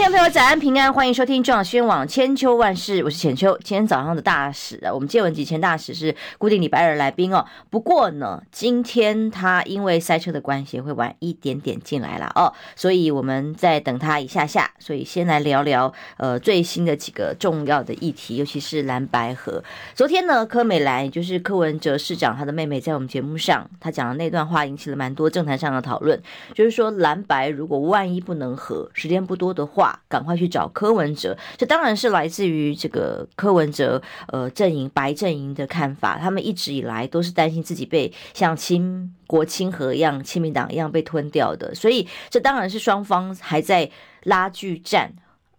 听众朋友，早安平安，欢迎收听中广新网千秋万世，我是浅秋。今天早上的大使啊，我们见闻集前大使是固定礼拜二来宾哦。不过呢，今天他因为塞车的关系会晚一点点进来了哦，所以我们再等他一下下。所以先来聊聊呃最新的几个重要的议题，尤其是蓝白合。昨天呢，柯美兰就是柯文哲市长他的妹妹，在我们节目上，他讲的那段话引起了蛮多政坛上的讨论，就是说蓝白如果万一不能合，时间不多的话。赶快去找柯文哲，这当然是来自于这个柯文哲呃阵营白阵营的看法。他们一直以来都是担心自己被像亲国亲和一样，亲民党一样被吞掉的。所以这当然是双方还在拉锯战，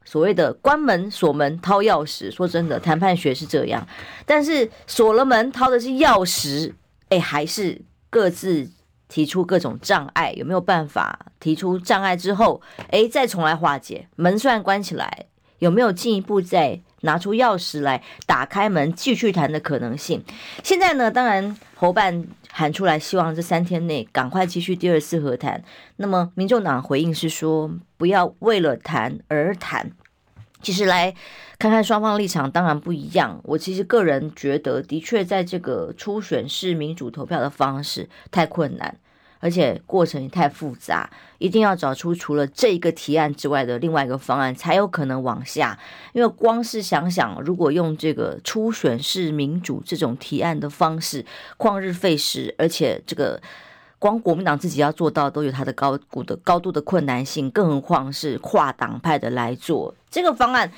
所谓的关门锁门掏钥匙。说真的，谈判学是这样，但是锁了门掏的是钥匙，哎，还是各自。提出各种障碍，有没有办法提出障碍之后，诶，再重来化解？门虽然关起来，有没有进一步再拿出钥匙来打开门继续谈的可能性？现在呢，当然侯办喊出来，希望这三天内赶快继续第二次和谈。那么，民众党回应是说，不要为了谈而谈。其实来看看双方立场，当然不一样。我其实个人觉得，的确在这个初选式民主投票的方式太困难，而且过程也太复杂，一定要找出除了这一个提案之外的另外一个方案，才有可能往下。因为光是想想，如果用这个初选式民主这种提案的方式，旷日费时，而且这个。光国民党自己要做到都有它的高度的高度的困难性，更何况是跨党派的来做这个方案。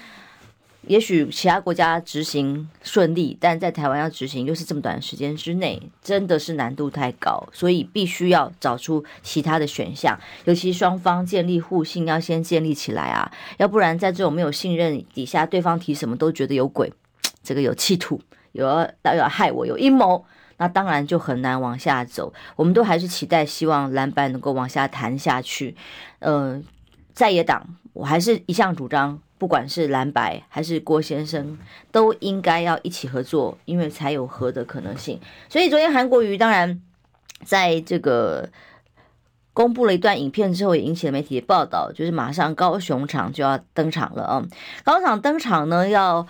也许其他国家执行顺利，但在台湾要执行又是这么短的时间之内，真的是难度太高，所以必须要找出其他的选项。尤其双方建立互信，要先建立起来啊，要不然在这种没有信任底下，对方提什么都觉得有鬼，这个有企图，有要要害我，有阴谋。那当然就很难往下走，我们都还是期待希望蓝白能够往下谈下去。呃，在野党，我还是一向主张，不管是蓝白还是郭先生，都应该要一起合作，因为才有和的可能性。所以昨天韩国瑜当然在这个公布了一段影片之后，也引起了媒体的报道，就是马上高雄场就要登场了啊！高雄场登场呢要。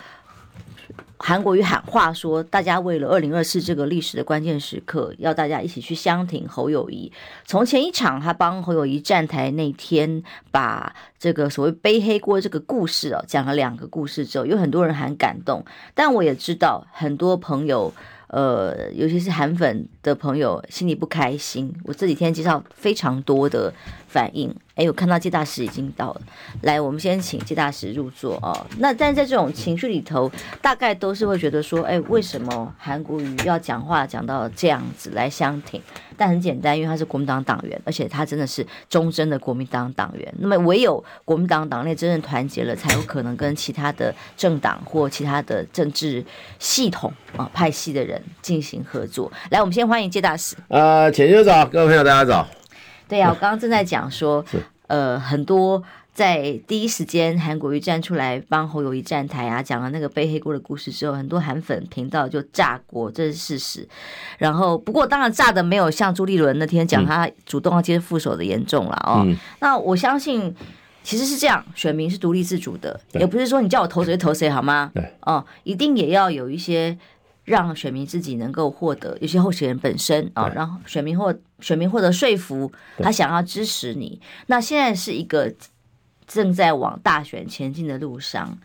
韩国瑜喊话说：“大家为了二零二四这个历史的关键时刻，要大家一起去相挺侯友谊。从前一场他帮侯友谊站台那天，把这个所谓背黑锅这个故事哦，讲了两个故事之后，有很多人很感动。但我也知道很多朋友，呃，尤其是韩粉的朋友，心里不开心。我这几天接到非常多的反应。”哎，我看到介大使已经到了，来，我们先请介大使入座哦。那但在这种情绪里头，大概都是会觉得说，哎，为什么韩国瑜要讲话讲到这样子来相挺？但很简单，因为他是国民党党员，而且他真的是忠贞的国民党党员。那么唯有国民党党内真正团结了，才有可能跟其他的政党或其他的政治系统啊派系的人进行合作。来，我们先欢迎介大使。呃，浅秋早，各位朋友，大家早。对呀、啊，我刚刚正在讲说，呃，很多在第一时间韩国瑜站出来帮侯友宜站台啊，讲了那个背黑锅的故事之后，很多韩粉频道就炸锅，这是事实。然后，不过当然炸的没有像朱立伦那天讲他主动要接副手的严重了哦。嗯、那我相信其实是这样，选民是独立自主的，也不是说你叫我投谁就投谁好吗？对，哦，一定也要有一些。让选民自己能够获得，有些候选人本身啊，让选民获选民获得说服，他想要支持你。那现在是一个正在往大选前进的路上，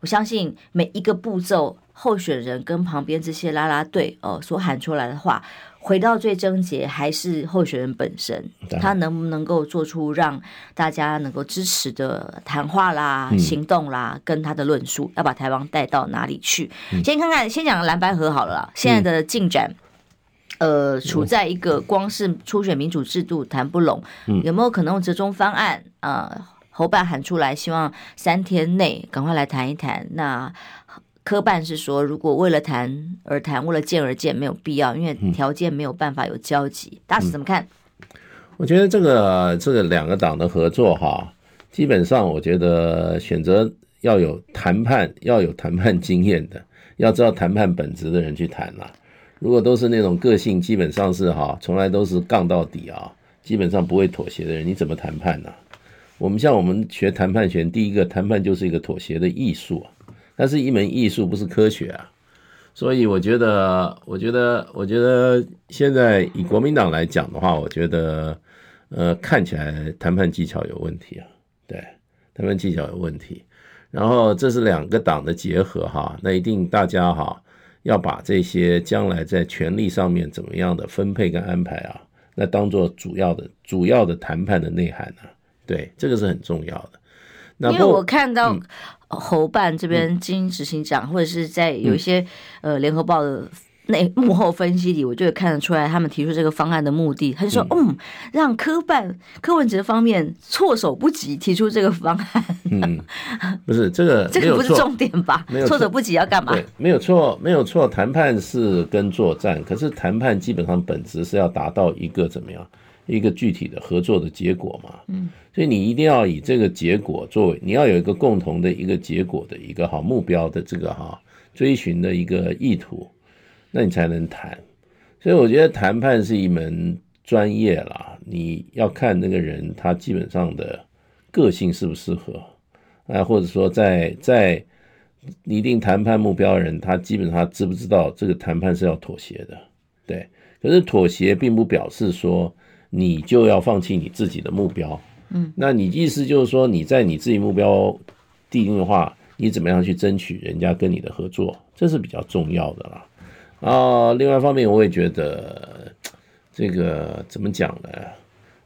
我相信每一个步骤，候选人跟旁边这些啦啦队哦所喊出来的话。回到最症结，还是候选人本身，他能不能够做出让大家能够支持的谈话啦、嗯、行动啦，跟他的论述，要把台湾带到哪里去？嗯、先看看，先讲蓝白河好了啦。现在的进展，嗯、呃，处在一个光是初选民主制度谈不拢，嗯、有没有可能用折中方案？呃，侯办喊出来，希望三天内赶快来谈一谈。那柯办是说，如果为了谈而谈，为了见而见，没有必要，因为条件没有办法有交集。嗯、大使怎么看？我觉得这个这个两个党的合作哈，基本上我觉得选择要有谈判要有谈判经验的，要知道谈判本质的人去谈啦。如果都是那种个性基本上是哈，从来都是杠到底啊，基本上不会妥协的人，你怎么谈判呢？我们像我们学谈判学，第一个谈判就是一个妥协的艺术啊，它是一门艺术，不是科学啊。所以我觉得，我觉得，我觉得现在以国民党来讲的话，我觉得，呃，看起来谈判技巧有问题啊，对，谈判技巧有问题。然后这是两个党的结合哈，那一定大家哈要把这些将来在权力上面怎么样的分配跟安排啊，那当做主要的、主要的谈判的内涵啊，对，这个是很重要的。那因为我看到。侯办这边经执行长，或者是在有一些呃联合报的内 幕后分析里，我就会看得出来，他们提出这个方案的目的，他就说，嗯，让科办柯文哲方面措手不及提出这个方案。嗯，不是这个，这个不是重点吧？没有措手不及要干嘛？对，没有错，没有错。谈判是跟作战，可是谈判基本上本质是要达到一个怎么样？一个具体的合作的结果嘛，嗯，所以你一定要以这个结果作为，你要有一个共同的一个结果的一个好目标的这个哈追寻的一个意图，那你才能谈。所以我觉得谈判是一门专业啦，你要看那个人他基本上的个性适不适合，啊，或者说在在拟定谈判目标的人，他基本上知不知道这个谈判是要妥协的，对。可是妥协并不表示说。你就要放弃你自己的目标，嗯，那你意思就是说，你在你自己目标定的话，你怎么样去争取人家跟你的合作，这是比较重要的啦。啊，另外一方面，我也觉得这个怎么讲呢？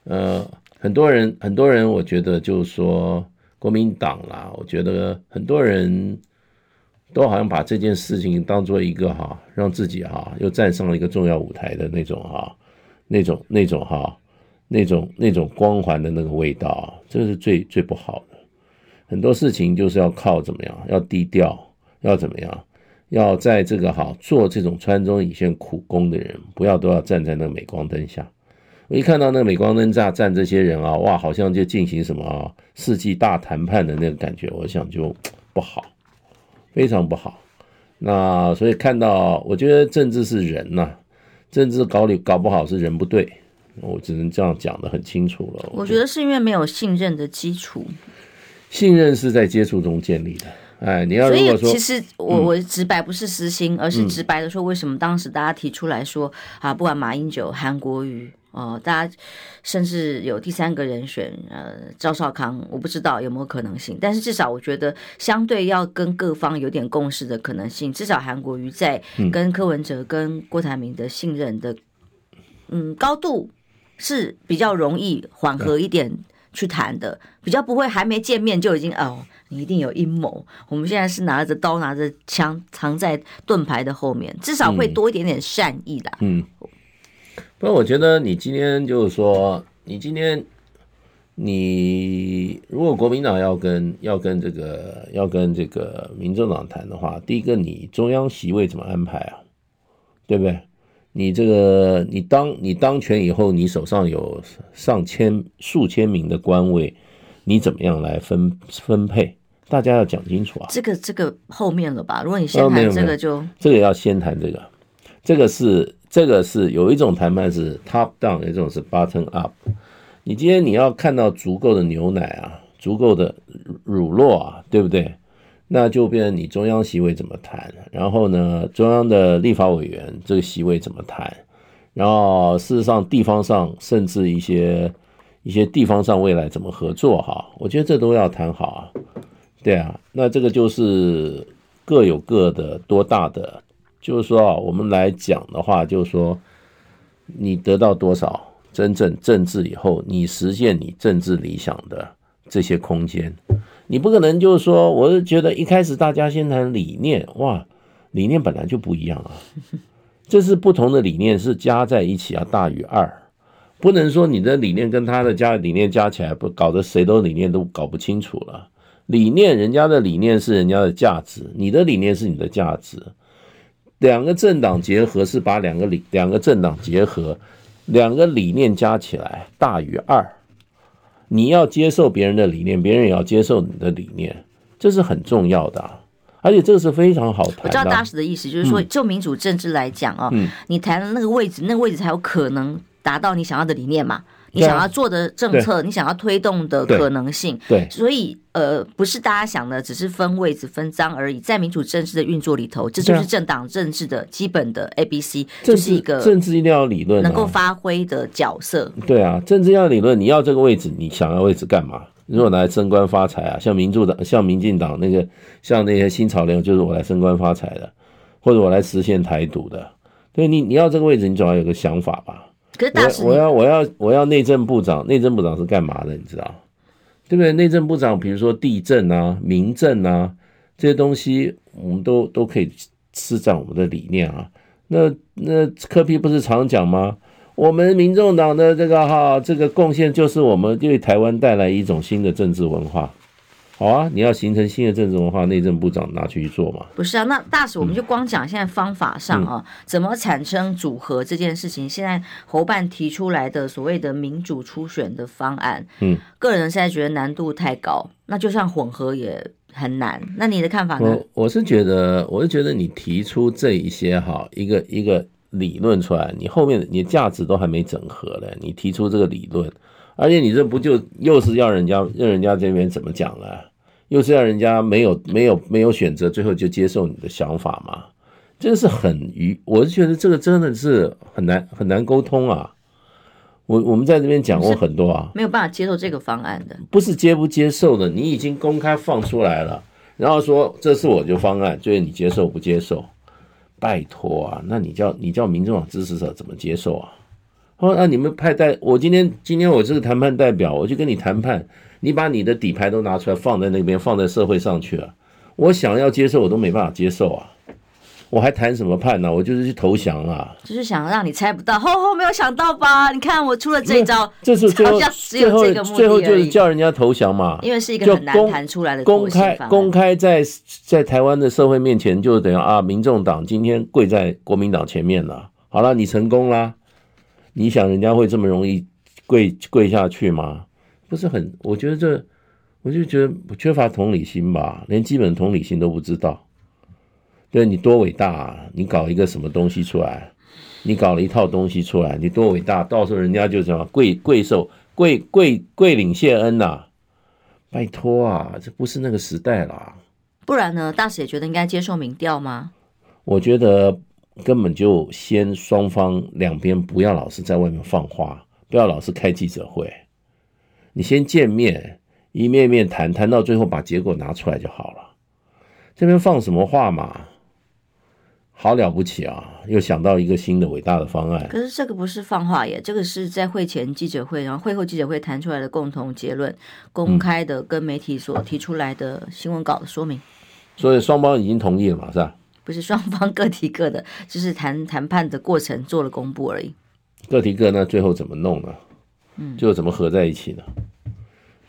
呃，很多人，很多人，我觉得就是说国民党啦，我觉得很多人都好像把这件事情当做一个哈，让自己哈又站上了一个重要舞台的那种哈。那种那种哈，那种那种光环的那个味道，这是最最不好的。很多事情就是要靠怎么样，要低调，要怎么样，要在这个哈做这种川中以线苦工的人，不要都要站在那个镁光灯下。我一看到那个镁光灯下站这些人啊，哇，好像就进行什么啊世纪大谈判的那个感觉，我想就不好，非常不好。那所以看到，我觉得政治是人呐、政治搞里搞不好是人不对，我只能这样讲得很清楚了。我觉得是因为没有信任的基础，信任是在接触中建立的。哎，你要如果说，所以其实我我直白不是私心，嗯、而是直白的说，为什么当时大家提出来说啊，不管马英九、韩国瑜。哦，大家甚至有第三个人选，呃，赵少康，我不知道有没有可能性，但是至少我觉得，相对要跟各方有点共识的可能性，至少韩国瑜在跟柯文哲、跟郭台铭的信任的，嗯，高度是比较容易缓和一点去谈的，比较不会还没见面就已经哦，你一定有阴谋。我们现在是拿着刀，拿着枪，藏在盾牌的后面，至少会多一点点善意的，嗯。不过我觉得你今天就是说，你今天你如果国民党要跟要跟这个要跟这个民政党谈的话，第一个你中央席位怎么安排啊？对不对？你这个你当你当权以后，你手上有上千数千名的官位，你怎么样来分分配？大家要讲清楚啊！这个这个后面了吧？如果你先谈这个就，就这个要先谈这个，这个是。这个是有一种谈判是 top down，有一种是 bottom up。你今天你要看到足够的牛奶啊，足够的乳酪啊，对不对？那就变成你中央席位怎么谈，然后呢，中央的立法委员这个席位怎么谈，然后事实上地方上甚至一些一些地方上未来怎么合作哈，我觉得这都要谈好啊。对啊，那这个就是各有各的多大的。就是说啊，我们来讲的话，就是说，你得到多少真正政治以后，你实现你政治理想的这些空间，你不可能就是说，我是觉得一开始大家先谈理念，哇，理念本来就不一样啊，这是不同的理念是加在一起要大于二，不能说你的理念跟他的加理念加起来不搞得谁都理念都搞不清楚了，理念人家的理念是人家的价值，你的理念是你的价值。两个政党结合是把两个理两个政党结合，两个理念加起来大于二。你要接受别人的理念，别人也要接受你的理念，这是很重要的，而且这个是非常好谈的。我知道大使的意思就是说，就民主政治来讲啊，嗯、你谈的那个位置，那个位置才有可能达到你想要的理念嘛。你想要做的政策，你想要推动的可能性，对，所以呃，不是大家想的只是分位置分赃而已。在民主政治的运作里头，这就是政党政治的基本的 A B C，就是一个政治一定要理论能够发挥的角色。对啊，政治要理论，你要这个位置，你想要位置干嘛？如果拿来升官发财啊，像民主党、像民进党那个，像那些新潮流，就是我来升官发财的，或者我来实现台独的。对你，你要这个位置，你总要有个想法吧。可是大使，我要我要我要内政部长，内政部长是干嘛的？你知道，对不对？内政部长，比如说地震啊、民政啊这些东西，我们都都可以施展我们的理念啊。那那柯 P 不是常讲吗？我们民众党的这个哈这个贡献，就是我们为台湾带来一种新的政治文化。好啊，你要形成新的政治文化，内政部长拿去做嘛？不是啊，那大使我们就光讲现在方法上啊，嗯、怎么产生组合这件事情，现在侯办提出来的所谓的民主初选的方案，嗯，个人现在觉得难度太高，那就算混合也很难。那你的看法呢？我我是觉得，我是觉得你提出这一些哈，一个一个理论出来，你后面你的价值都还没整合嘞，你提出这个理论。而且你这不就又是要人家让人家这边怎么讲了？又是让人家没有没有没有选择，最后就接受你的想法嘛？这个是很愚，我是觉得这个真的是很难很难沟通啊。我我们在这边讲过很多啊，没有办法接受这个方案的，不是接不接受的，你已经公开放出来了，然后说这是我的方案，就是你接受不接受？拜托啊，那你叫你叫民众党支持者怎么接受啊？哦，那你们派代，我今天今天我是个谈判代表，我就跟你谈判，你把你的底牌都拿出来放在那边，放在社会上去了，我想要接受我都没办法接受啊，我还谈什么判呢？我就是去投降啊，就是想让你猜不到，吼吼，没有想到吧？你看我出了这一招，这是最后 最后最后就是叫人家投降嘛，因为是一个很难谈出来的公开公开在在台湾的社会面前，就等于啊，民众党今天跪在国民党前面了，好了，你成功啦。你想人家会这么容易跪跪下去吗？不是很，我觉得这，我就觉得缺乏同理心吧，连基本同理心都不知道。对，你多伟大啊！你搞一个什么东西出来？你搞了一套东西出来，你多伟大！到时候人家就什么贵贵受贵贵贵领谢恩呐、啊？拜托啊，这不是那个时代啦。不然呢？大使也觉得应该接受民调吗？我觉得。根本就先双方两边不要老是在外面放话，不要老是开记者会，你先见面，一面面谈，谈到最后把结果拿出来就好了。这边放什么话嘛？好了不起啊！又想到一个新的伟大的方案。可是这个不是放话耶，这个是在会前记者会，然后会后记者会谈出来的共同结论，公开的跟媒体所提出来的新闻稿的说明。所以双方已经同意了嘛，是吧？不是双方各提各的，就是谈谈判的过程做了公布而已。各提各，那最后怎么弄呢？就，怎么合在一起呢？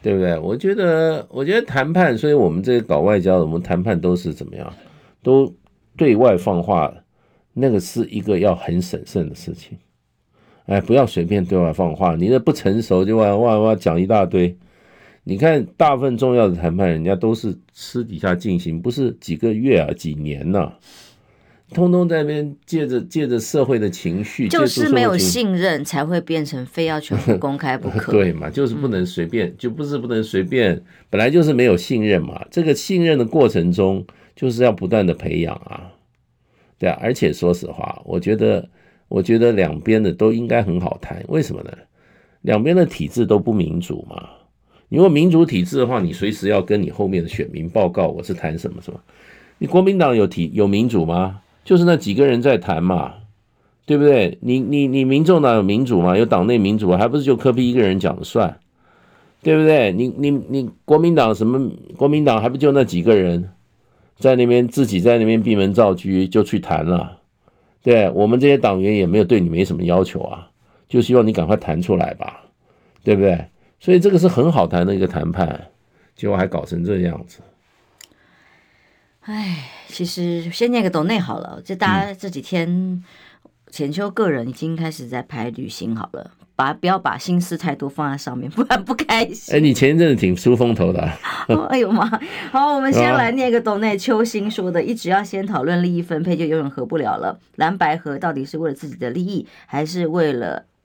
对不对？我觉得，我觉得谈判，所以我们这个搞外交的，我们谈判都是怎么样？都对外放话，那个是一个要很审慎的事情。哎，不要随便对外放话，你这不成熟就哇哇哇讲一大堆。你看，大部分重要的谈判，人家都是私底下进行，不是几个月啊，几年呐、啊，通通在那边借着借着社会的情绪，就是没有信任才会变成非要全部公开不可。对嘛，就是不能随便，嗯、就不是不能随便，本来就是没有信任嘛。这个信任的过程中，就是要不断的培养啊，对啊。而且说实话，我觉得，我觉得两边的都应该很好谈，为什么呢？两边的体制都不民主嘛。你如果民主体制的话，你随时要跟你后面的选民报告我是谈什么什么。你国民党有体有民主吗？就是那几个人在谈嘛，对不对？你你你民众党有民主嘛？有党内民主，还不是就柯比一个人讲了算，对不对？你你你国民党什么？国民党还不就那几个人在那边自己在那边闭门造车就去谈了？对，我们这些党员也没有对你没什么要求啊，就希望你赶快谈出来吧，对不对？所以这个是很好谈的一个谈判，结果还搞成这样子。哎，其实先念个抖内好了，就大家这几天浅秋个人已经开始在拍旅行好了，把不要把心思太多放在上面，不然不开心。哎，你前一阵子挺出风头的、啊 哦。哎呦妈！好，我们先来念一个抖内秋心说的：一直要先讨论利益分配，就永远合不了了。蓝白合到底是为了自己的利益，还是为了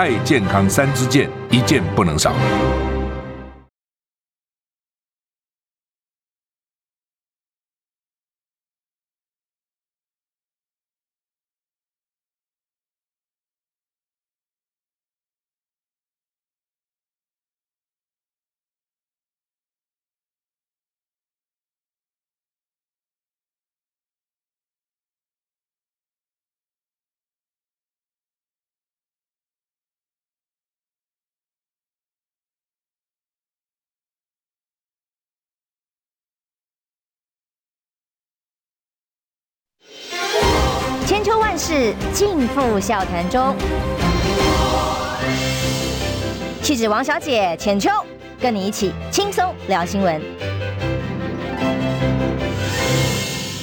爱健康三支箭，一件不能少。千秋万世尽付笑谈中。气质王小姐浅秋，跟你一起轻松聊新闻。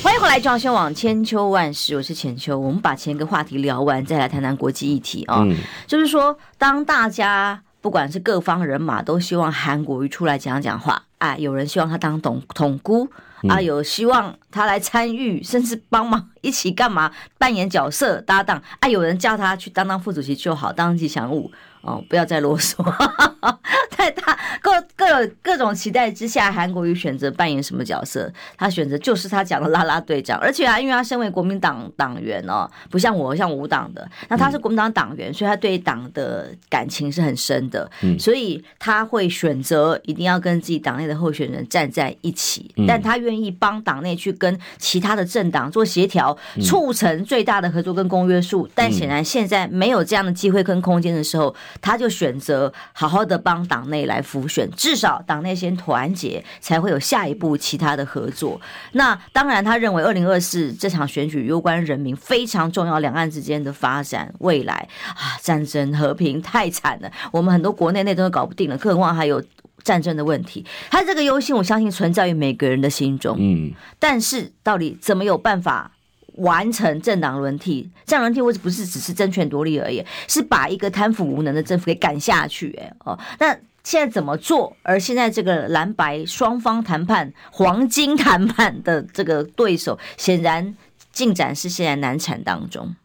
欢迎回来，中央网千秋万世，我是浅秋。我们把前一个话题聊完，再来谈谈国际议题啊。嗯、就是说，当大家不管是各方人马都希望韩国瑜出来讲讲话，哎，有人希望他当统统姑。啊，有希望他来参与，甚至帮忙一起干嘛，扮演角色搭档。啊，有人叫他去当当副主席就好，当吉祥物。哦，不要再啰嗦。在他各各各种期待之下，韩国瑜选择扮演什么角色？他选择就是他讲的拉拉队长。而且啊，因为他身为国民党党员哦，不像我像无党的，那他是国民党党员，所以他对党的感情是很深的。所以他会选择一定要跟自己党内的候选人站在一起，但他愿意帮党内去跟其他的政党做协调，促成最大的合作跟公约数。但显然现在没有这样的机会跟空间的时候。他就选择好好的帮党内来辅选，至少党内先团结，才会有下一步其他的合作。那当然，他认为二零二四这场选举攸关人民，非常重要，两岸之间的发展未来啊，战争和平太惨了，我们很多国内内都搞不定了，更何况还有战争的问题。他这个忧心，我相信存在于每个人的心中。嗯，但是到底怎么有办法？完成政党轮替，这样轮替或者不是只是争权夺利而已，是把一个贪腐无能的政府给赶下去。哎哦，那现在怎么做？而现在这个蓝白双方谈判、黄金谈判的这个对手，显然进展是现在难产当中。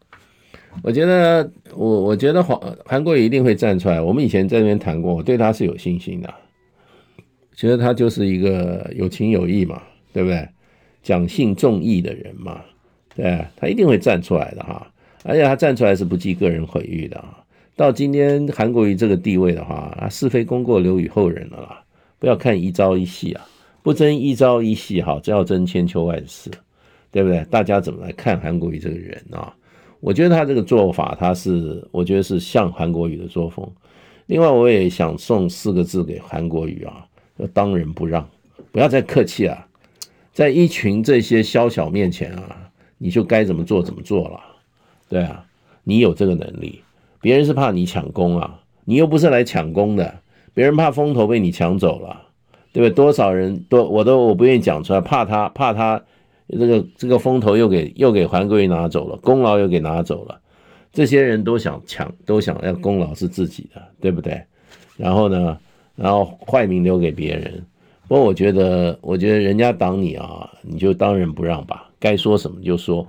我觉得，我我觉得黄韩国瑜一定会站出来。我们以前在那边谈过，我对他是有信心的。觉得他就是一个有情有义嘛，对不对？讲信重义的人嘛。对，他一定会站出来的哈，而且他站出来是不计个人毁誉的啊。到今天韩国瑜这个地位的话，啊，是非功过留与后人了啦。不要看一朝一夕啊，不争一朝一夕哈，只要争千秋万世，对不对？大家怎么来看韩国瑜这个人啊？我觉得他这个做法，他是我觉得是像韩国瑜的作风。另外，我也想送四个字给韩国瑜啊，当仁不让，不要再客气啊，在一群这些宵小面前啊。你就该怎么做怎么做了，对啊，你有这个能力，别人是怕你抢功啊，你又不是来抢功的，别人怕风头被你抢走了，对不对？多少人都我都我不愿意讲出来，怕他怕他这个这个风头又给又给还归拿走了，功劳又给拿走了，这些人都想抢，都想要功劳是自己的，对不对？然后呢，然后坏名留给别人。不过我觉得，我觉得人家挡你啊，你就当仁不让吧。该说什么就说，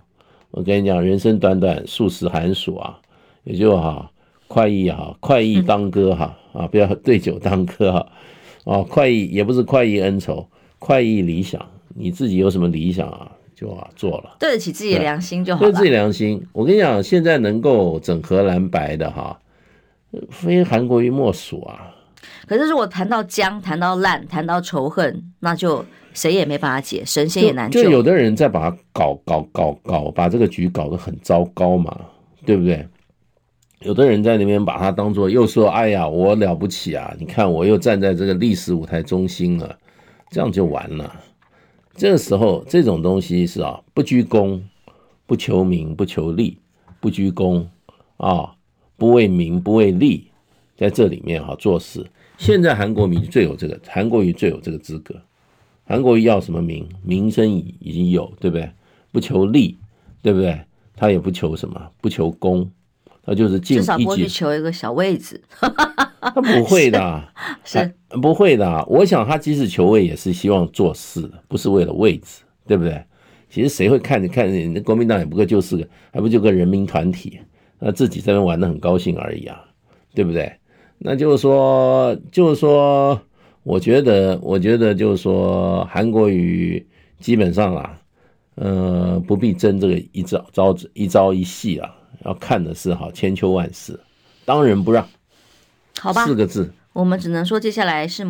我跟你讲，人生短短数十寒暑啊，也就哈快意哈，快意当歌哈啊，不要对酒当歌哈，哦，快意也不是快意恩仇，快意理想，你自己有什么理想啊，就啊做了，对得起自己的良心就好，对自己良心。我跟你讲，现在能够整合蓝白的哈，非韩国瑜莫属啊。可是如果谈到僵，谈到烂，谈到仇恨，那就。谁也没办法解，神仙也难救。就有的人在把它搞搞搞搞，把这个局搞得很糟糕嘛，对不对？有的人在那边把它当做又说：“哎呀，我了不起啊！你看我又站在这个历史舞台中心了，这样就完了。”这个时候，这种东西是啊，不居功，不求名，不求利，不居功啊，不为名，不为利，在这里面哈做事。现在韩国民最有这个，韩国瑜最有这个资格。韩国瑜要什么名？名声已已经有，对不对？不求利，对不对？他也不求什么，不求功。他就是进，至少不去求一个小位置。他不会的，是，是不会的。我想他即使求位，也是希望做事的，不是为了位置，对不对？其实谁会看你看那？国民党也不过就是个，还不就个人民团体，那自己在那玩的很高兴而已啊，对不对？那就是说，就是说，我觉得，我觉得就是说，韩国瑜基本上啊，呃，不必争这个一招招一招一戏啊。要看的是哈，千秋万世，当仁不让，好吧，四个字，我们只能说接下来是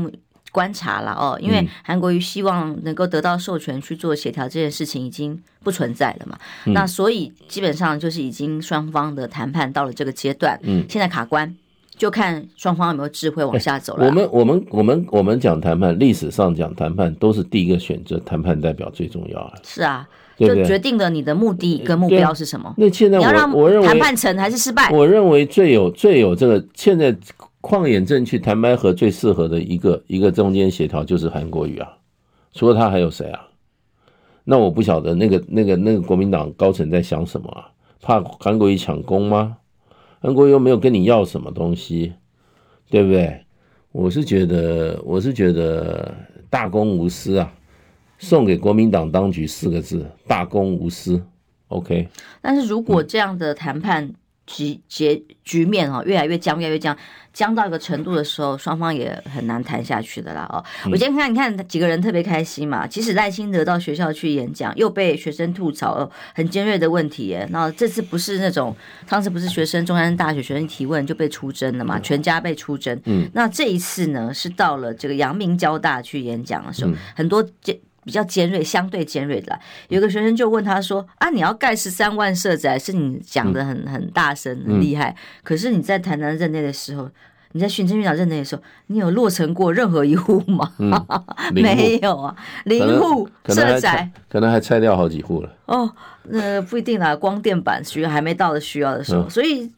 观察了哦，因为韩国瑜希望能够得到授权去做协调这件事情已经不存在了嘛，嗯、那所以基本上就是已经双方的谈判到了这个阶段，嗯，现在卡关，就看双方有没有智慧往下走了。我们我们我们我们讲谈判，历史上讲谈判都是第一个选择谈判代表最重要啊，是啊。就决定了你的目的跟目标是什么？那现在我我认为谈判成还是失败？我认为最有最有这个现在旷眼正去谈判和最适合的一个一个中间协调就是韩国瑜啊，除了他还有谁啊？那我不晓得那个那个那个国民党高层在想什么啊？怕韩国瑜抢功吗？韩国又没有跟你要什么东西，对不对？我是觉得我是觉得大公无私啊。送给国民党当局四个字：大公无私。OK。但是如果这样的谈判局结局面哦，越来越僵，越来越僵，僵到一个程度的时候，双方也很难谈下去的啦哦。我今天看，你看几个人特别开心嘛。即使赖清德到学校去演讲，又被学生吐槽很尖锐的问题耶。那这次不是那种，上次不是学生中山大学学生提问就被出征了嘛？全家被出征。嗯。那这一次呢，是到了这个阳明交大去演讲的时候，很多比较尖锐，相对尖锐的，有个学生就问他说：“啊，你要盖十三万社宅，是你讲的很很大声，很厉害。可是你在台南任内的时候，你在行政院长任内的时候，你有落成过任何一户吗？没有啊，零户社宅，可能还拆掉好几户了。哦，那不一定啦，光电板需要还没到的需要的时候，所以。”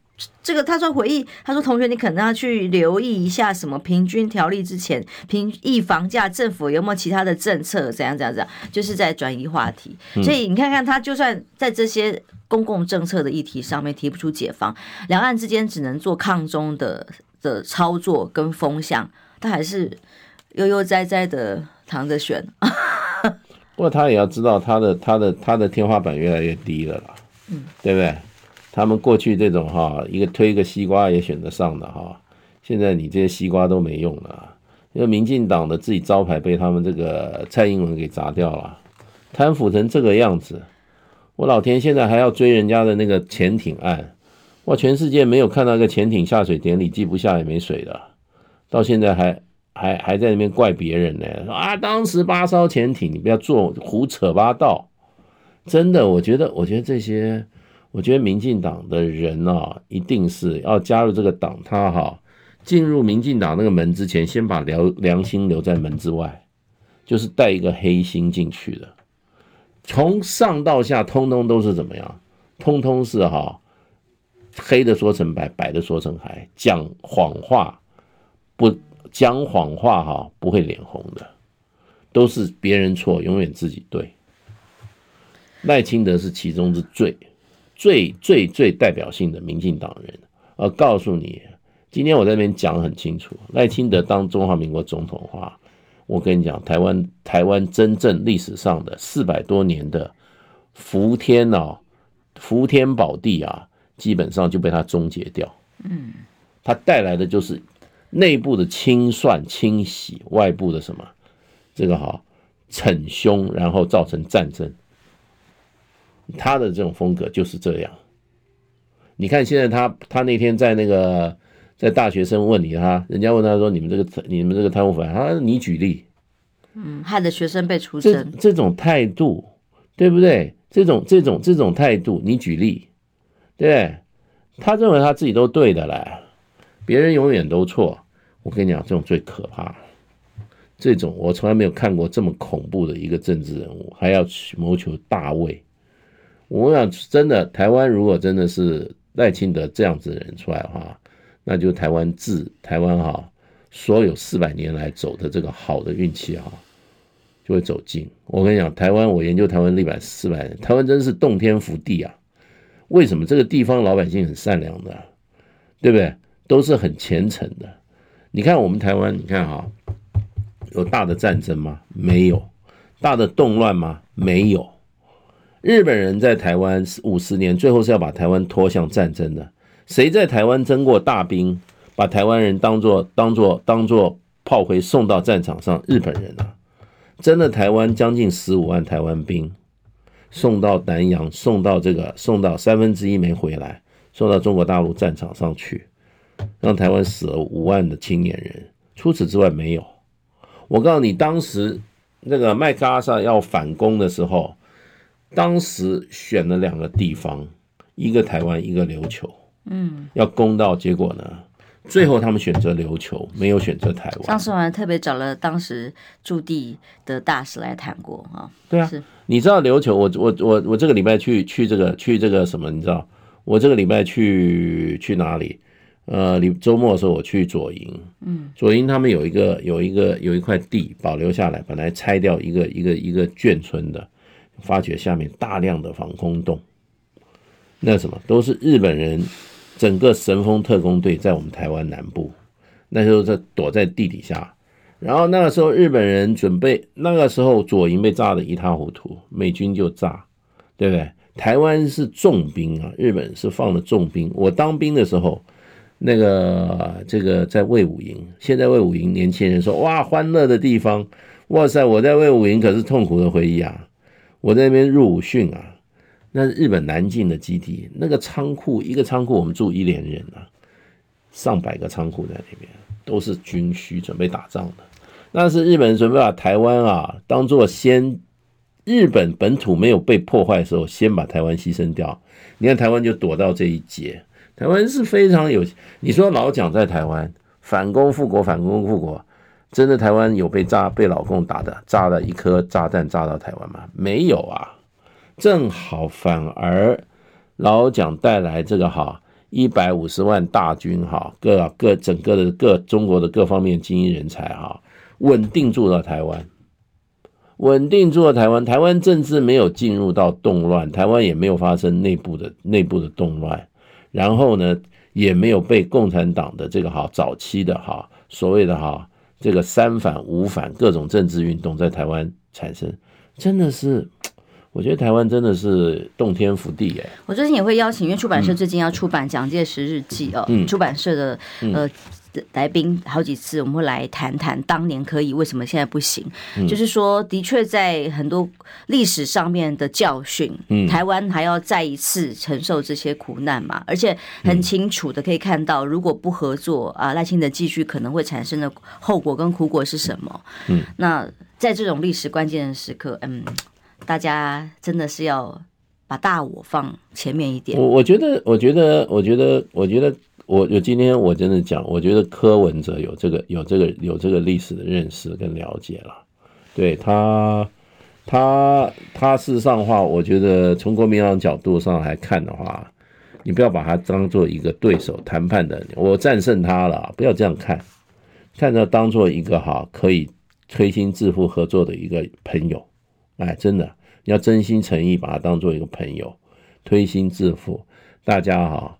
这个他说回忆，他说同学，你可能要去留意一下什么平均条例之前平抑房价，政府有没有其他的政策，怎样怎样怎样，就是在转移话题。所以你看看他，就算在这些公共政策的议题上面提不出解方，两岸之间只能做抗中的的操作跟风向，他还是悠悠哉哉的躺着选。不过他也要知道，他的他的他的天花板越来越低了啦，嗯，对不对？他们过去这种哈，一个推一个西瓜也选得上的哈，现在你这些西瓜都没用了，因为民进党的自己招牌被他们这个蔡英文给砸掉了，贪腐成这个样子，我老天，现在还要追人家的那个潜艇案，哇，全世界没有看到一个潜艇下水典礼，既不下也没水的，到现在还还还在那边怪别人呢，说啊，当时八艘潜艇，你不要做胡扯八道，真的，我觉得，我觉得这些。我觉得民进党的人啊，一定是要加入这个党，他哈进入民进党那个门之前，先把良良心留在门之外，就是带一个黑心进去的，从上到下通通都是怎么样？通通是哈黑的说成白，白的说成黑，讲谎话不讲谎话哈不会脸红的，都是别人错，永远自己对。赖清德是其中之最。最最最代表性的民进党人，呃，告诉你，今天我在那边讲很清楚，赖清德当中华民国总统的话，我跟你讲，台湾台湾真正历史上的四百多年的福天啊，福天宝地啊，基本上就被他终结掉。嗯，他带来的就是内部的清算清洗，外部的什么这个哈逞凶，然后造成战争。他的这种风格就是这样。你看现在他他那天在那个在大学生问你他，人家问他说，你们这个你们这个贪污腐败，他说你举例，嗯，害得学生被出征，这这种态度对不对？这种这种这种态度，你举例，对不对？他认为他自己都对的嘞，别人永远都错。我跟你讲，这种最可怕。这种我从来没有看过这么恐怖的一个政治人物，还要谋求大位。我想，真的，台湾如果真的是赖清德这样子的人出来的话，那就台湾自台湾哈，所有四百年来走的这个好的运气哈，就会走尽。我跟你讲，台湾，我研究台湾历百四百年，台湾真是洞天福地啊！为什么这个地方老百姓很善良的，对不对？都是很虔诚的。你看我们台湾，你看哈。有大的战争吗？没有。大的动乱吗？没有。日本人在台湾五十年，最后是要把台湾拖向战争的。谁在台湾征过大兵，把台湾人当作当作当作炮灰送到战场上？日本人啊，征了台湾将近十五万台湾兵，送到南洋，送到这个，送到三分之一没回来，送到中国大陆战场上去，让台湾死了五万的青年人。除此之外没有。我告诉你，当时那个麦克阿瑟要反攻的时候，当时选了两个地方，一个台湾，一个琉球，嗯，要攻到，结果呢，最后他们选择琉球，没有选择台湾。上次我还特别找了当时驻地的大使来谈过啊。对啊，你知道琉球，我我我我这个礼拜去去这个去这个什么？你知道，我这个礼拜去去哪里？呃，你周末的时候我去左营，嗯，左营他们有一个有一个有一块地保留下来，本来拆掉一个一个一个眷村的，发觉下面大量的防空洞，那什么都是日本人整个神风特攻队在我们台湾南部，那时候在躲在地底下，然后那个时候日本人准备，那个时候左营被炸得一塌糊涂，美军就炸，对不对？台湾是重兵啊，日本是放了重兵，我当兵的时候。那个这个在魏武营，现在魏武营年轻人说哇，欢乐的地方，哇塞！我在魏武营可是痛苦的回忆啊！我在那边入伍训啊，那是日本南进的基地，那个仓库一个仓库我们住一连人啊，上百个仓库在那边，都是军需准备打仗的。那是日本准备把台湾啊当做先日本本土没有被破坏的时候，先把台湾牺牲掉。你看台湾就躲到这一劫。台湾是非常有，你说老蒋在台湾反攻复国，反攻复国，真的台湾有被炸被老共打的炸了一颗炸弹炸到台湾吗？没有啊，正好反而老蒋带来这个哈一百五十万大军哈各各整个的各中国的各方面精英人才哈稳定住了台湾，稳定住了台湾，台湾政治没有进入到动乱，台湾也没有发生内部的内部的动乱。然后呢，也没有被共产党的这个哈早期的哈所谓的哈这个三反五反各种政治运动在台湾产生，真的是，我觉得台湾真的是洞天福地耶。我最近也会邀请，因为出版社最近要出版蒋介石日记哦，嗯、出版社的呃。来宾好几次，我们会来谈谈当年可以，为什么现在不行？嗯、就是说，的确在很多历史上面的教训，嗯、台湾还要再一次承受这些苦难嘛？而且很清楚的可以看到，如果不合作啊，赖清德继续可能会产生的后果跟苦果是什么？嗯，那在这种历史关键的时刻，嗯，大家真的是要把大我放前面一点。我我觉得，我觉得，我觉得，我觉得。我我今天我真的讲，我觉得柯文哲有这个有这个有这个历史的认识跟了解了，对他他他事实上的话，我觉得从国民党角度上来看的话，你不要把他当做一个对手谈判的，我战胜他了，不要这样看，看着当做一个哈可以推心置腹合作的一个朋友，哎，真的你要真心诚意把他当做一个朋友，推心置腹，大家哈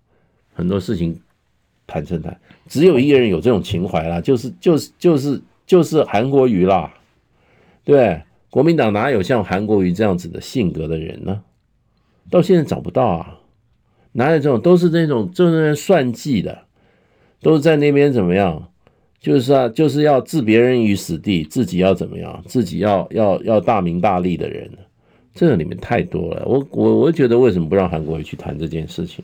很多事情。谈成谈，只有一个人有这种情怀啦，就是就是就是就是韩国瑜啦，对，国民党哪有像韩国瑜这样子的性格的人呢？到现在找不到啊，哪有这种？都是那种正在算计的，都是在那边怎么样？就是啊，就是要置别人于死地，自己要怎么样？自己要要要大名大利的人，这个里面太多了。我我我觉得为什么不让韩国瑜去谈这件事情？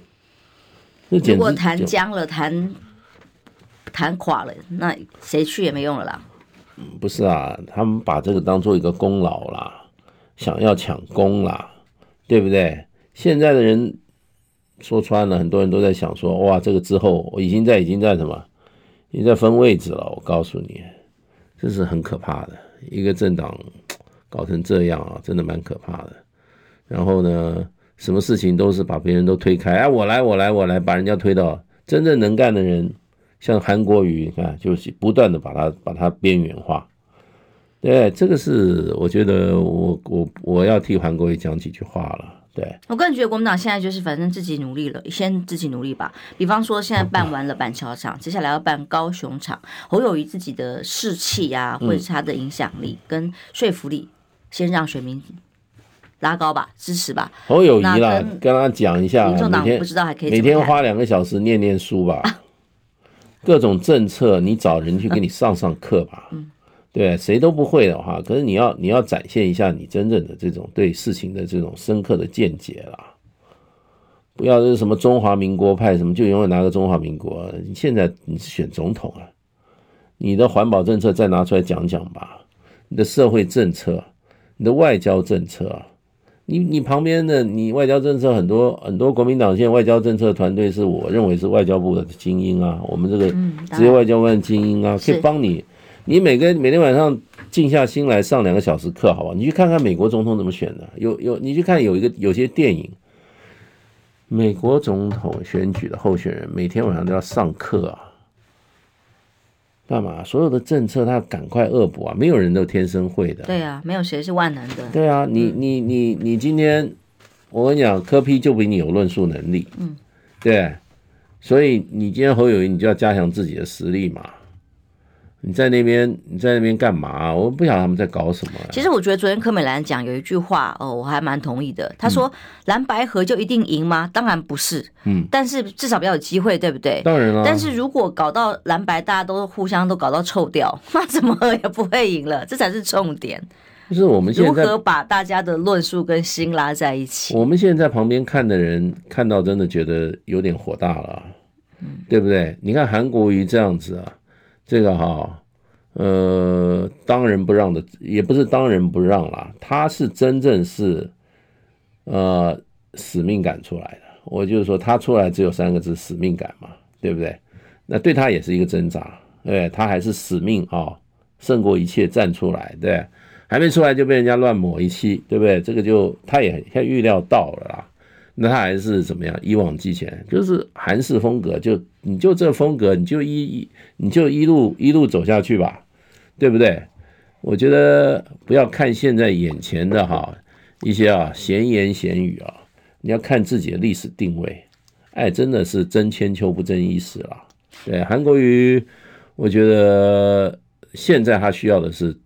如果谈僵了，谈谈垮了，那谁去也没用了啦。嗯，不是啊，他们把这个当做一个功劳啦，想要抢功啦，对不对？现在的人说穿了，很多人都在想说，哇，这个之后我已经在已经在什么，已经在分位置了。我告诉你，这是很可怕的，一个政党搞成这样啊，真的蛮可怕的。然后呢，什么事情都是把别人都推开，哎，我来，我来，我来，把人家推到真正能干的人，像韩国瑜，你看，就是不断的把他把他边缘化。对，这个是我觉得我我我要替韩国瑜讲几句话了。对，我个人觉得国民党现在就是反正自己努力了，先自己努力吧。比方说现在办完了板桥场，接下来要办高雄场，侯友谊自己的士气啊，或者是他的影响力跟说服力，先让选民拉高吧，支持吧。侯友谊啦，跟他讲一下，民众党不知道还可以每天花两个小时念念书吧，各种政策你找人去给你上上课吧。嗯。对，谁都不会的话，可是你要你要展现一下你真正的这种对事情的这种深刻的见解啦，不要是什么中华民国派什么就永远拿个中华民国。你现在你是选总统啊，你的环保政策再拿出来讲讲吧，你的社会政策，你的外交政策，你你旁边的你外交政策很多很多国民党现在外交政策团队是我认为是外交部的精英啊，我们这个职业外交官精英啊，可以帮你。你每个每天晚上静下心来上两个小时课，好吧？你去看看美国总统怎么选的，有有，你去看有一个有些电影，美国总统选举的候选人每天晚上都要上课啊，干嘛？所有的政策他要赶快恶补啊，没有人都天生会的。对啊，没有谁是万能的。对啊，你你你你今天我跟你讲，科批就比你有论述能力，嗯，对，所以你今天侯友谊，你就要加强自己的实力嘛。你在那边，你在那边干嘛啊？我不晓得他们在搞什么啊。其实我觉得昨天柯美兰讲有一句话哦，我还蛮同意的。他说：“蓝白合就一定赢吗？当然不是。嗯，但是至少比较有机会，对不对？当然了。但是如果搞到蓝白大家都互相都搞到臭掉，那怎么也不会赢了。这才是重点。就是我们如何把大家的论述跟心拉在一起。我们现在在旁边看的人看到真的觉得有点火大了，嗯，对不对？你看韩国瑜这样子啊。这个哈，呃，当仁不让的，也不是当仁不让啦，他是真正是，呃，使命感出来的。我就是说，他出来只有三个字：使命感嘛，对不对？那对他也是一个挣扎，对，他还是使命啊、胜过一切站出来，对，还没出来就被人家乱抹一气，对不对？这个就他也很预料到了啦。那他还是怎么样？一往既前，就是韩式风格，就你就这风格，你就一一你就一路一路走下去吧，对不对？我觉得不要看现在眼前的哈一些啊闲言闲语啊，你要看自己的历史定位。哎，真的是争千秋不争一时了。对，韩国瑜，我觉得现在他需要的是，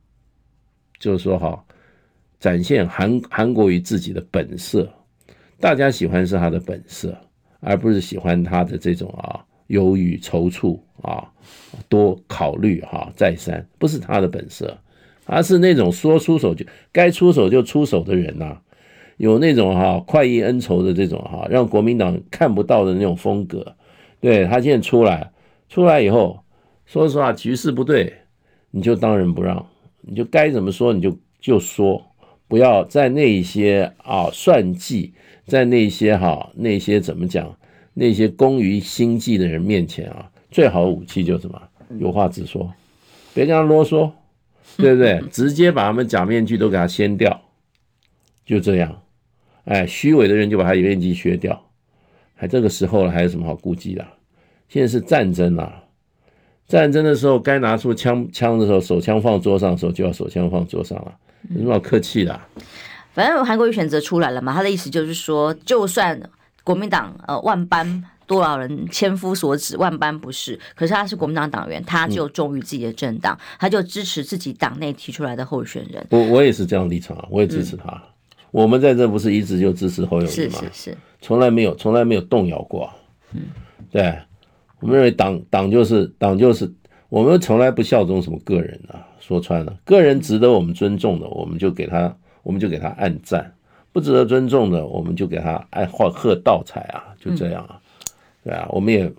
就是说哈，展现韩韩国瑜自己的本色。大家喜欢是他的本色，而不是喜欢他的这种啊忧郁踌躇啊，多考虑哈再三，不是他的本色，而是那种说出手就该出手就出手的人呐，有那种哈快意恩仇的这种哈，让国民党看不到的那种风格。对，他现在出来，出来以后，说实话局势不对，你就当仁不让，你就该怎么说你就就说，不要在那一些啊算计。在那些哈那些怎么讲，那些工于心计的人面前啊，最好的武器就是什么？有话直说，别跟他啰嗦，对不对？直接把他们假面具都给他掀掉，就这样。哎，虚伪的人就把他面具削掉。还这个时候了，还有什么好顾忌的？现在是战争啊！战争的时候该拿出枪枪的时候，手枪放桌上的时候就要手枪放桌上了，有什么好客气的？反正韩国瑜选择出来了嘛，他的意思就是说，就算国民党呃万般多少人千夫所指，万般不是，可是他是国民党党员，他就忠于自己的政党，嗯，他就支持自己党内提出来的候选人。我我也是这样立场，我也支持他。嗯、我们在这不是一直就支持侯友宜吗？是是是，从来没有从来没有动摇过。嗯，对，我们认为党党就是党就是，我们从来不效忠什么个人啊。说穿了，个人值得我们尊重的，我们就给他。我们就给他按赞，不值得尊重的，我们就给他爱画贺道彩啊，就这样啊，对啊，我们也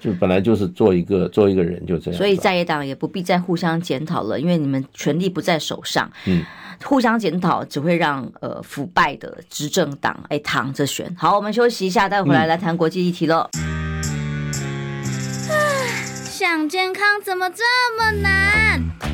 就本来就是做一个做一个人就这样。所以在野党也不必再互相检讨了，因为你们权力不在手上。嗯，互相检讨只会让呃腐败的执政党哎躺着选。好，我们休息一下，待会回来来谈国际议题喽。想健康怎么这么难？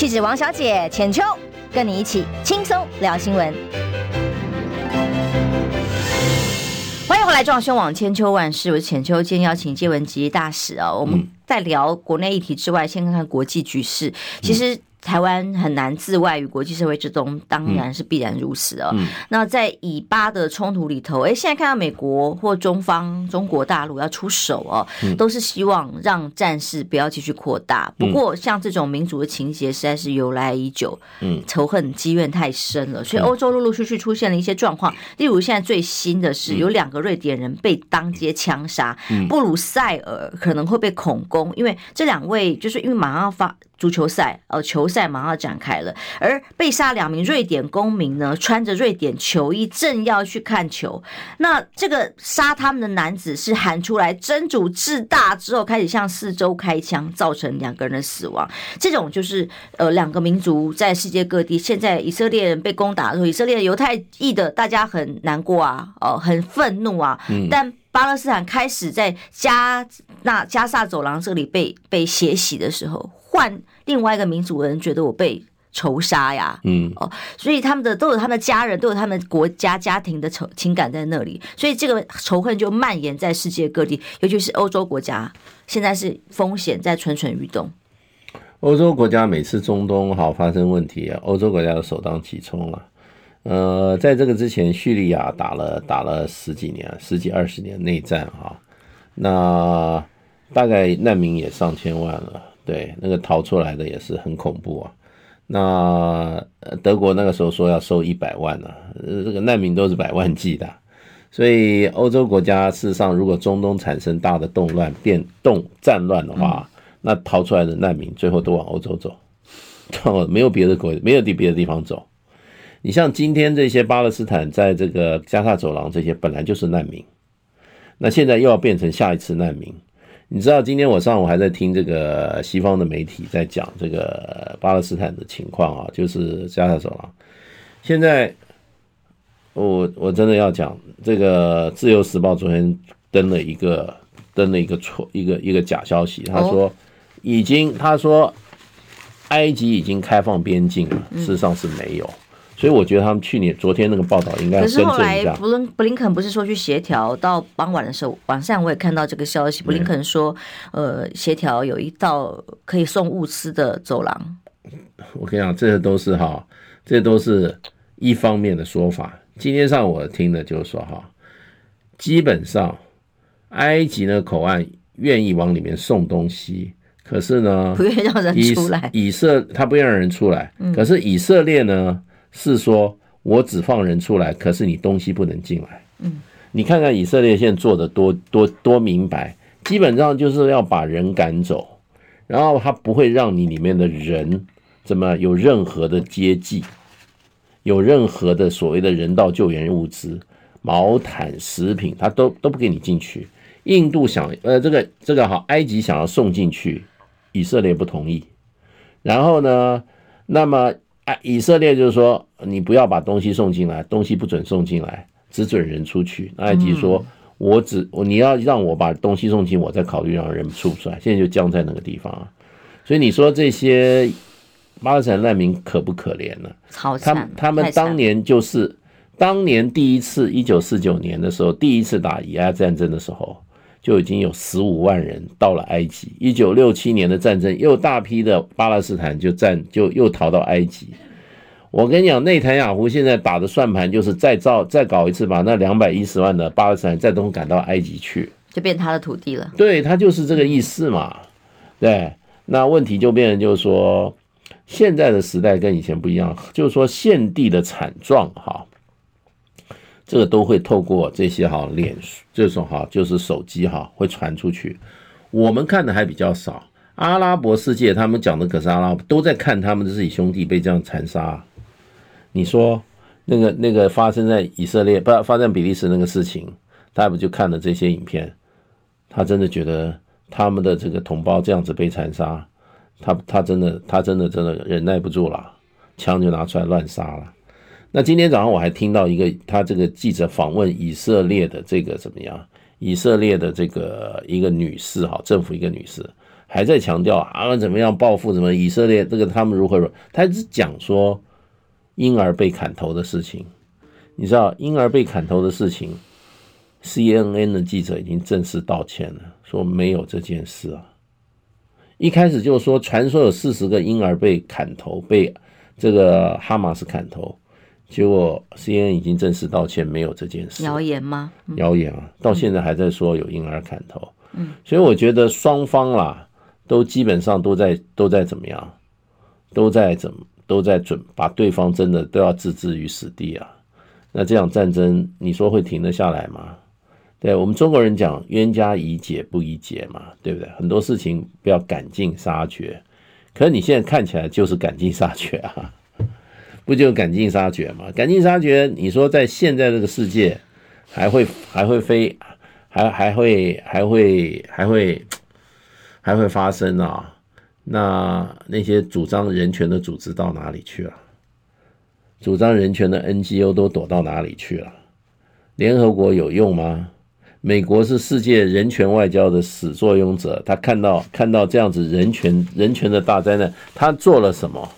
气质王小姐浅秋，跟你一起轻松聊新闻。欢迎回来，壮兄网千秋万事，我是浅秋。今天邀请接文吉大使啊，我们在聊国内议题之外，先看看国际局势。其实。台湾很难自外于国际社会之中，当然是必然如此哦。那在以巴的冲突里头，哎，现在看到美国或中方、中国大陆要出手哦，嗯、都是希望让战事不要继续扩大。不过，像这种民族的情节实在是由来已久，嗯，仇恨积怨太深了，所以欧洲陆陆续续出现了一些状况。例如，现在最新的是有两个瑞典人被当街枪杀，布鲁塞尔可能会被恐攻，因为这两位就是因为马上要发。足球赛，呃，球赛马上展开了，而被杀两名瑞典公民呢，穿着瑞典球衣，正要去看球。那这个杀他们的男子是喊出来“真主至大”之后，开始向四周开枪，造成两个人的死亡。这种就是呃，两个民族在世界各地，现在以色列人被攻打的时候，以色列犹太裔的大家很难过啊，哦、很愤怒啊，但。巴勒斯坦开始在加那加萨走廊这里被被血洗的时候，换另外一个民族的人觉得我被仇杀呀，嗯。哦，所以他们的都有他们的家人，都有他们国家家庭的仇情感在那里，所以这个仇恨就蔓延在世界各地，尤其是欧洲国家，现在是风险在蠢蠢欲动。欧洲国家每次中东哈发生问题啊，欧洲国家都首当其冲了。呃，在这个之前，叙利亚打了打了十几年、十几二十年内战哈，那大概难民也上千万了，对，那个逃出来的也是很恐怖啊。那德国那个时候说要收一百万呢，这个难民都是百万计的，所以欧洲国家事实上，如果中东产生大的动乱、变动、战乱的话，那逃出来的难民最后都往欧洲走，没有别的国，没有地别的地方走。你像今天这些巴勒斯坦在这个加萨走廊这些本来就是难民，那现在又要变成下一次难民。你知道今天我上午还在听这个西方的媒体在讲这个巴勒斯坦的情况啊，就是加沙走廊。现在我我真的要讲这个《自由时报》昨天登了一个登了一个错一个一个假消息，他说已经他说埃及已经开放边境了，事实上是没有。所以我觉得他们去年、昨天那个报道应该。可是后来布林布林肯不是说去协调，到傍晚的时候，晚上我也看到这个消息。布林肯说，呃，协调有一道可以送物资的走廊。我跟你讲，这些都是哈，这都是一方面的说法。今天上午我听的就是说哈，基本上埃及的口岸愿意往里面送东西，可是呢，不愿意让人出来。以色他不愿意让人出来，可是以色列呢？是说，我只放人出来，可是你东西不能进来。嗯，你看看以色列现在做的多多多明白，基本上就是要把人赶走，然后他不会让你里面的人怎么有任何的接济，有任何的所谓的人道救援物资、毛毯、食品，他都都不给你进去。印度想呃这个这个好，埃及想要送进去，以色列不同意。然后呢，那么。以色列就是说，你不要把东西送进来，东西不准送进来，只准人出去。埃及说，我只你要让我把东西送进，我再考虑让人出不出来。现在就僵在那个地方啊。所以你说这些巴勒斯坦难民可不可怜呢？他们他们当年就是当年第一次一九四九年的时候，第一次打以阿战争的时候。就已经有十五万人到了埃及。一九六七年的战争，又大批的巴勒斯坦就战就又逃到埃及。我跟你讲，内塔尼亚胡现在打的算盘就是再造再搞一次，把那两百一十万的巴勒斯坦再都赶到埃及去。就变他的土地了。对，他就是这个意思嘛。对，那问题就变成就是说，现在的时代跟以前不一样，就是说现地的惨状哈，这个都会透过这些哈脸这种哈就是手机哈会传出去，我们看的还比较少。阿拉伯世界他们讲的可是阿拉伯都在看他们的自己兄弟被这样残杀。你说那个那个发生在以色列不发生在比利时那个事情，他不就看了这些影片？他真的觉得。他们的这个同胞这样子被残杀，他他真的他真的真的忍耐不住了，枪就拿出来乱杀了。那今天早上我还听到一个他这个记者访问以色列的这个怎么样？以色列的这个一个女士哈，政府一个女士还在强调啊怎么样报复什么以色列这个他们如何如何，他只讲说婴儿被砍头的事情，你知道婴儿被砍头的事情。CNN 的记者已经正式道歉了，说没有这件事啊。一开始就说传说有四十个婴儿被砍头，被这个哈马斯砍头，结果 CNN 已经正式道歉，没有这件事。谣言吗？谣言啊，到现在还在说有婴儿砍头。嗯，所以我觉得双方啦，都基本上都在都在怎么样，都在怎么都在准把对方真的都要置之于死地啊。那这场战争，你说会停得下来吗？对，我们中国人讲冤家宜解不宜结嘛，对不对？很多事情不要赶尽杀绝，可是你现在看起来就是赶尽杀绝啊，不就赶尽杀绝吗？赶尽杀绝，你说在现在这个世界还会还会飞，还还会还会还会还会发生啊？那那些主张人权的组织到哪里去了？主张人权的 NGO 都躲到哪里去了？联合国有用吗？美国是世界人权外交的始作俑者，他看到看到这样子人权人权的大灾难，他做了什么？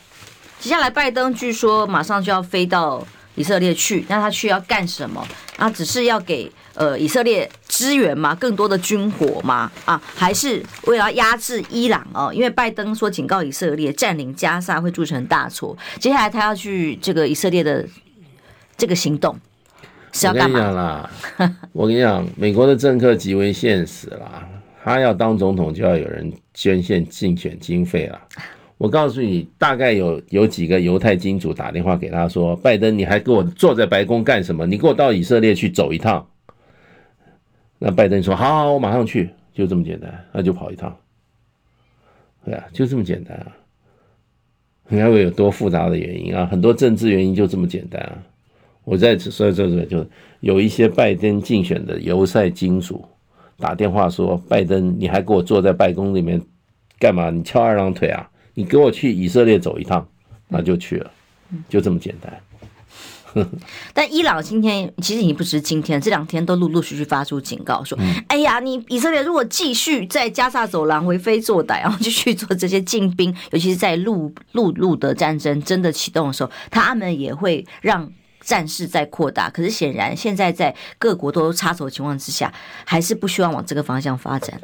接下来，拜登据说马上就要飞到以色列去，那他去要干什么？啊，只是要给呃以色列支援吗？更多的军火吗？啊，还是为了压制伊朗哦？因为拜登说警告以色列占领加萨会铸成大错，接下来他要去这个以色列的 这个行动。我跟你讲啦，我跟你讲，美国的政客极为现实啦，他要当总统就要有人捐献竞选经费啦。我告诉你，大概有有几个犹太金主打电话给他说：“拜登，你还给我坐在白宫干什么？你给我到以色列去走一趟。”那拜登说：“好好，我马上去。”就这么简单，那就跑一趟。对啊，就这么简单啊。你看会有多复杂的原因啊？很多政治原因就这么简单啊。我在此说这个，就有一些拜登竞选的犹太金主打电话说：“拜登，你还给我坐在白宫里面干嘛？你翘二郎腿啊？你给我去以色列走一趟，那就去了，就这么简单。”但伊朗今天其实已经不只是今天，这两天都陆陆续续发出警告说：“哎呀，你以色列如果继续在加萨走廊为非作歹，然后继续做这些进兵，尤其是在陆陆路的战争真的启动的时候，他们也会让。”战事在扩大，可是显然现在在各国都插手的情况之下，还是不希望往这个方向发展。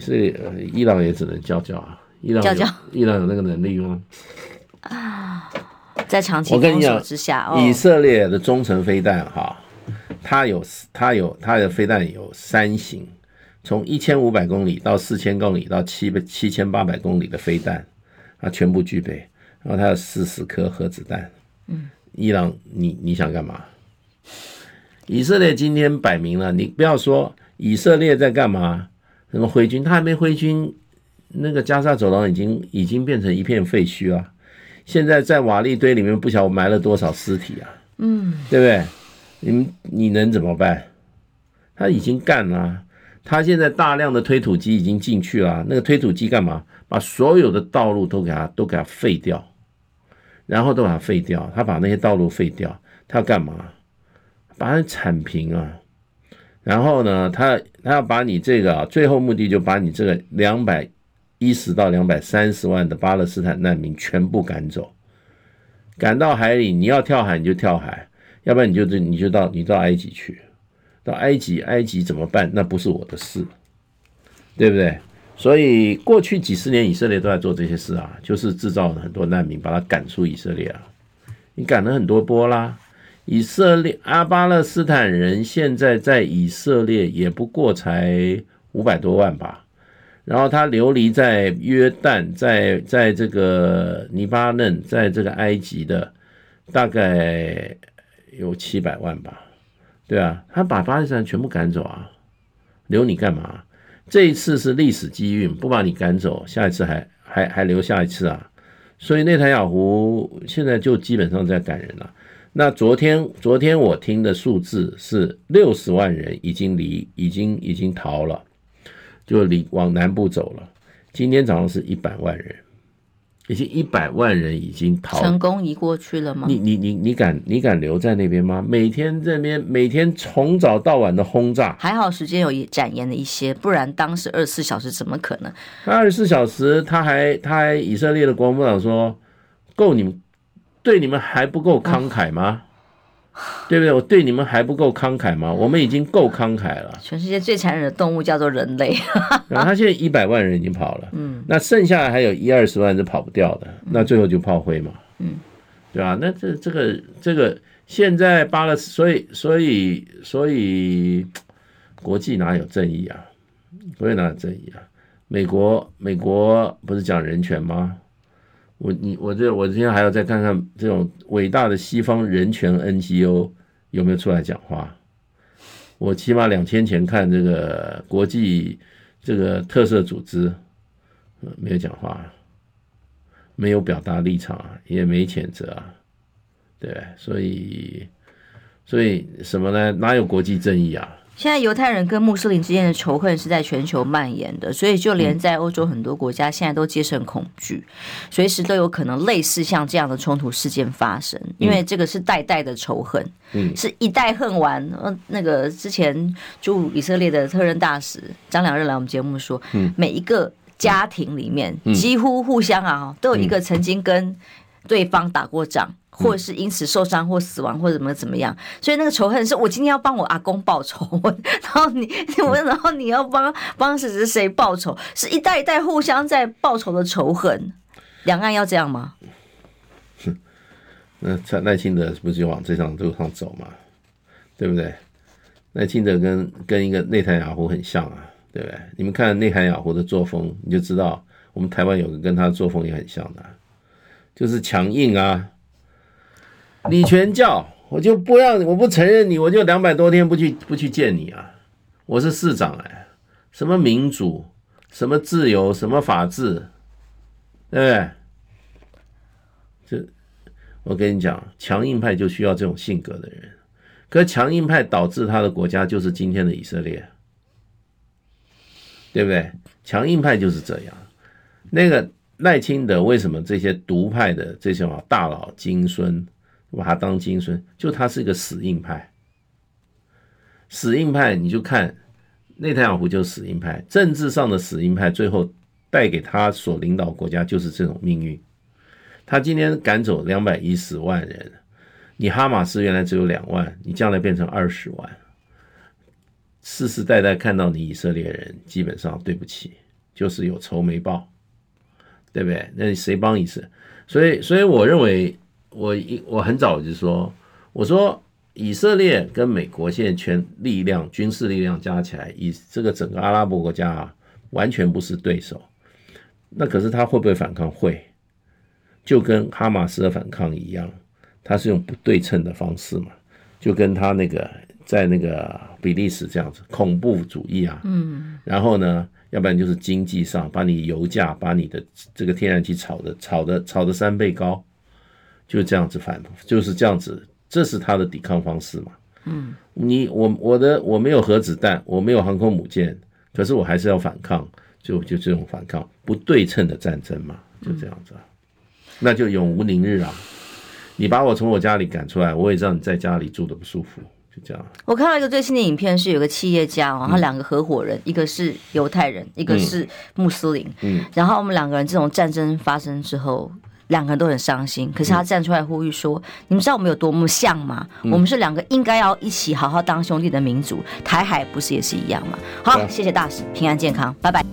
所以伊朗也只能叫叫啊，伊朗叫叫，伊朗有那个能力吗？啊，在长期封锁之下，以色列的中程飞弹哈，它有它有它的飞弹有三型，从一千五百公里到四千公里到七百七千八百公里的飞弹，它全部具备，然后它有四十颗核子弹，嗯。伊朗，你你想干嘛？以色列今天摆明了，你不要说以色列在干嘛，什么挥军，他还没挥军，那个加沙走廊已经已经变成一片废墟了。现在在瓦砾堆里面不晓得埋了多少尸体啊，嗯，对不对？你你能怎么办？他已经干了，他现在大量的推土机已经进去了，那个推土机干嘛？把所有的道路都给他都给他废掉。然后都把它废掉，他把那些道路废掉，他要干嘛？把它铲平啊！然后呢，他他要把你这个啊，最后目的就把你这个两百一十到两百三十万的巴勒斯坦难民全部赶走，赶到海里，你要跳海你就跳海，要不然你就你就到你到埃及去，到埃及埃及怎么办？那不是我的事，对不对？所以过去几十年，以色列都在做这些事啊，就是制造很多难民，把他赶出以色列啊。你赶了很多波啦，以色列阿巴勒斯坦人现在在以色列也不过才五百多万吧，然后他流离在约旦，在在这个黎巴嫩，在这个埃及的大概有七百万吧，对啊，他把巴勒斯坦全部赶走啊，留你干嘛？这一次是历史机运，不把你赶走，下一次还还还留下一次啊，所以内塔尼亚胡现在就基本上在赶人了。那昨天，昨天我听的数字是六十万人已经离，已经已经逃了，就离往南部走了。今天早上是一百万人，已经一百万人已经逃成功移过去了吗？你你你你敢你敢留在那边吗？每天这边每天从早到晚的轰炸，还好时间有展延了一些，不然当时二十四小时怎么可能？二十四小时他还他还以色列的国防部长说够你们。对你们还不够慷慨吗？对不对？我对你们还不够慷慨吗？我们已经够慷慨了。全世界最残忍的动物叫做人类。然后他现在一百万人已经跑了，嗯，那剩下的还有一二十万是跑不掉的，那最后就炮灰嘛，嗯，对吧？那这这个这个现在巴勒斯，所以所以所以国际哪有正义啊？国际哪有正义啊？美国美国不是讲人权吗？我你我这我今天还要再看看这种伟大的西方人权 NGO 有没有出来讲话。我起码两天前看这个国际这个特色组织，嗯没有讲话，没有表达立场，也没谴责啊，对，所以所以什么呢？哪有国际正义啊？现在犹太人跟穆斯林之间的仇恨是在全球蔓延的，所以就连在欧洲很多国家现在都皆生恐惧，随时都有可能类似像这样的冲突事件发生，因为这个是代代的仇恨，嗯，是一代恨完。嗯，那个之前驻以色列的特任大使张良任来我们节目说，嗯，每一个家庭里面几乎互相啊都有一个曾经跟对方打过仗。或者是因此受伤或死亡或者怎么怎么样，所以那个仇恨是我今天要帮我阿公报仇，然后你 我然后你要帮帮谁谁谁报仇，是一代一代互相在报仇的仇恨。两岸要这样吗？那蔡赖清德不是就往这条路上走吗？对不对？赖清德跟跟一个内塔尼亚胡很像啊，对不对？你们看内塔尼亚胡的作风，你就知道我们台湾有个跟他的作风也很像的，就是强硬啊。李全教，我就不让，我不承认你，我就两百多天不去不去见你啊！我是市长哎，什么民主，什么自由，什么法治，对不对？这我跟你讲，强硬派就需要这种性格的人，可强硬派导致他的国家就是今天的以色列，对不对？强硬派就是这样。那个赖清德为什么这些独派的这些大佬金孙？把他当金孙，就他是一个死硬派，死硬派，你就看内塔亚胡就是死硬派，政治上的死硬派，最后带给他所领导国家就是这种命运。他今天赶走两百一十万人，你哈马斯原来只有两万，你将来变成二十万，世世代代看到你以色列人，基本上对不起，就是有仇没报，对不对？那谁帮以色？所以，所以我认为。我一我很早就说，我说以色列跟美国现在全力量军事力量加起来，以这个整个阿拉伯国家啊，完全不是对手。那可是他会不会反抗？会，就跟哈马斯的反抗一样，他是用不对称的方式嘛，就跟他那个在那个比利时这样子恐怖主义啊，嗯，然后呢，要不然就是经济上把你油价把你的这个天然气炒的炒的炒的三倍高。就这样子反，就是这样子，这是他的抵抗方式嘛。嗯，你我我的我没有核子弹，我没有航空母舰，可是我还是要反抗，就就这种反抗不对称的战争嘛，就这样子，啊，那就永无宁日啊！你把我从我家里赶出来，我也让你在家里住的不舒服，就这样。我看到一个最新的影片，是有个企业家哦，他两个合伙人，一个是犹太人，一个是穆斯林，嗯，然后我们两个人这种战争发生之后。两个人都很伤心，可是他站出来呼吁说：“嗯、你们知道我们有多么像吗？嗯、我们是两个应该要一起好好当兄弟的民族，台海不是也是一样吗？”好，嗯、谢谢大使，平安健康，拜拜。